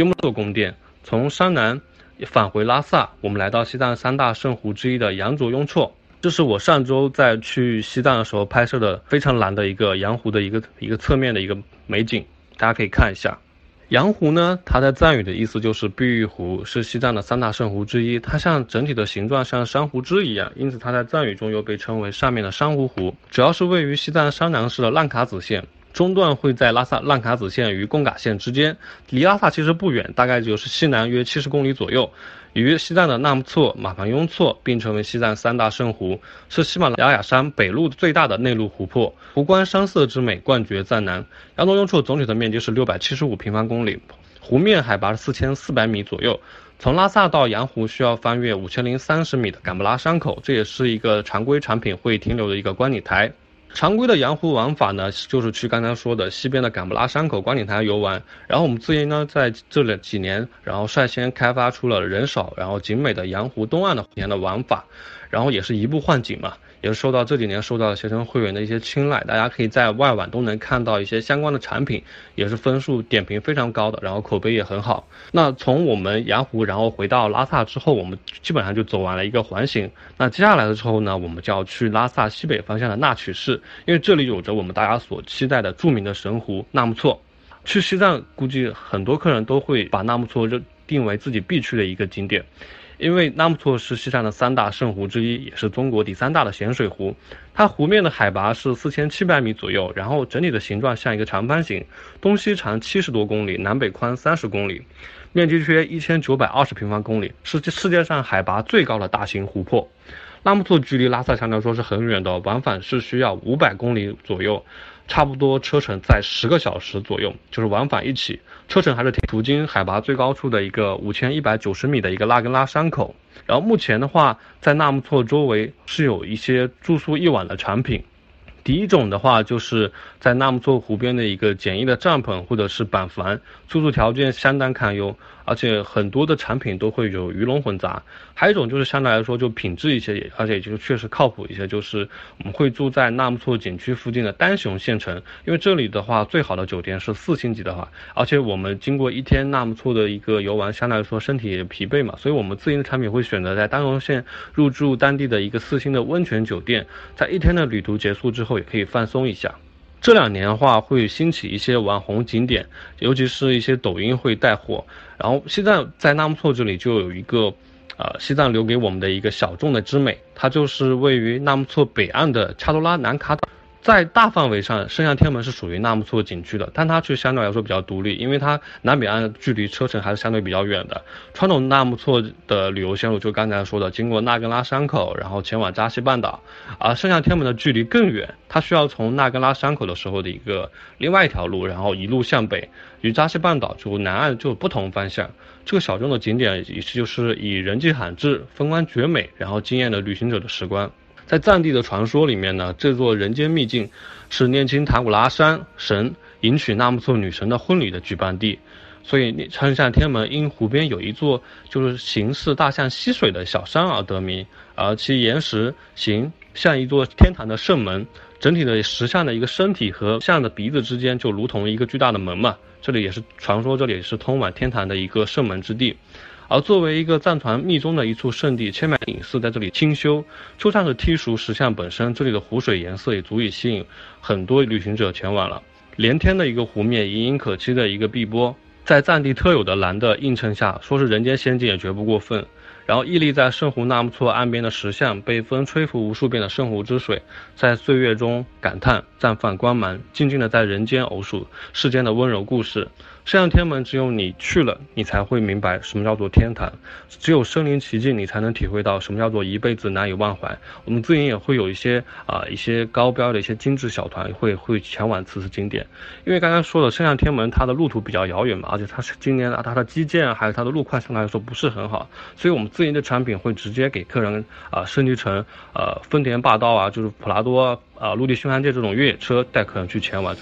幽木座宫殿，从山南返回拉萨，我们来到西藏三大圣湖之一的羊卓雍措。这是我上周在去西藏的时候拍摄的非常蓝的一个羊湖的一个一个侧面的一个美景，大家可以看一下。羊湖呢，它在藏语的意思就是碧玉湖，是西藏的三大圣湖之一。它像整体的形状像珊瑚枝一样，因此它在藏语中又被称为上面的珊瑚湖。主要是位于西藏山南市的浪卡子县。中段会在拉萨浪卡子县与贡嘎县之间，离拉萨其实不远，大概就是西南约七十公里左右。与西藏的纳木错、马旁雍错并称为西藏三大圣湖，是喜马拉雅山北麓最大的内陆湖泊，湖观山色之美冠绝藏南。羊卓雍措总体的面积是六百七十五平方公里，湖面海拔是四千四百米左右。从拉萨到羊湖需要翻越五千零三十米的敢布拉山口，这也是一个常规产品会停留的一个观景台。常规的羊湖玩法呢，就是去刚才说的西边的敢布拉山口观景台游玩。然后我们自营呢，在这里几年，然后率先开发出了人少然后景美的羊湖东岸的年的玩法，然后也是移步换景嘛。也是受到这几年受到携程会员的一些青睐，大家可以在外网都能看到一些相关的产品，也是分数点评非常高的，然后口碑也很好。那从我们羊湖，然后回到拉萨之后，我们基本上就走完了一个环形。那接下来的时候呢，我们就要去拉萨西北方向的纳曲市，因为这里有着我们大家所期待的著名的神湖纳木错。去西藏，估计很多客人都会把纳木错就定为自己必去的一个景点。因为纳木错是西藏的三大圣湖之一，也是中国第三大的咸水湖。它湖面的海拔是四千七百米左右，然后整体的形状像一个长方形，东西长七十多公里，南北宽三十公里，面积约一千九百二十平方公里，是世界上海拔最高的大型湖泊。纳木错距离拉萨相对来说是很远的，往返是需要五百公里左右。差不多车程在十个小时左右，就是往返一起，车程还是途经海拔最高处的一个五千一百九十米的一个拉根拉山口。然后目前的话，在纳木错周围是有一些住宿一晚的产品。第一种的话，就是在纳木错湖边的一个简易的帐篷或者是板房，住宿条件相当堪忧，而且很多的产品都会有鱼龙混杂。还有一种就是相对来说就品质一些，而且就是确实靠谱一些，就是我们会住在纳木错景区附近的丹雄县城，因为这里的话最好的酒店是四星级的话，而且我们经过一天纳木错的一个游玩，相对来说身体也疲惫嘛，所以我们自营的产品会选择在丹雄县入住当地的一个四星的温泉酒店，在一天的旅途结束之。后也可以放松一下。这两年的话，会兴起一些网红景点，尤其是一些抖音会带货。然后西藏在纳木错这里就有一个，呃，西藏留给我们的一个小众的之美，它就是位于纳木错北岸的恰多拉南卡岛。在大范围上，圣象天门是属于纳木错景区的，但它却相对来说比较独立，因为它南北岸距离车程还是相对比较远的。传统纳木错的旅游线路就刚才说的，经过纳根拉山口，然后前往扎西半岛，而圣象天门的距离更远，它需要从纳根拉山口的时候的一个另外一条路，然后一路向北，与扎西半岛就南岸就不同方向。这个小众的景点也是就是以人迹罕至、风光绝美，然后惊艳了旅行者的时光。在藏地的传说里面呢，这座人间秘境是念青唐古拉山神迎娶纳木错女神的婚礼的举办地，所以称象天门因湖边有一座就是形似大象吸水的小山而得名，而其岩石形像一座天堂的圣门，整体的石像的一个身体和象的鼻子之间就如同一个巨大的门嘛，这里也是传说，这里是通往天堂的一个圣门之地。而作为一个藏传密宗的一处圣地，千百隐寺在这里清修，就算是剔除石像本身，这里的湖水颜色也足以吸引很多旅行者前往了。连天的一个湖面，隐隐可期的一个碧波，在藏地特有的蓝的映衬下，说是人间仙境也绝不过分。然后屹立在圣湖纳木错岸边的石像，被风吹拂无数遍的圣湖之水，在岁月中感叹绽放光芒，静静的在人间偶数世间的温柔故事。圣象天门，只有你去了，你才会明白什么叫做天堂；只有身临其境，你才能体会到什么叫做一辈子难以忘怀。我们自营也会有一些啊一些高标的一些精致小团，会会前往此次景点。因为刚刚说了，圣象天门它的路途比较遥远嘛，而且它是今年啊它的基建还有它的路况相对来说不是很好，所以我们自营的产品会直接给客人啊升级成呃丰田霸道啊，就是普拉多啊陆地巡航舰这种越野车带客人去前往。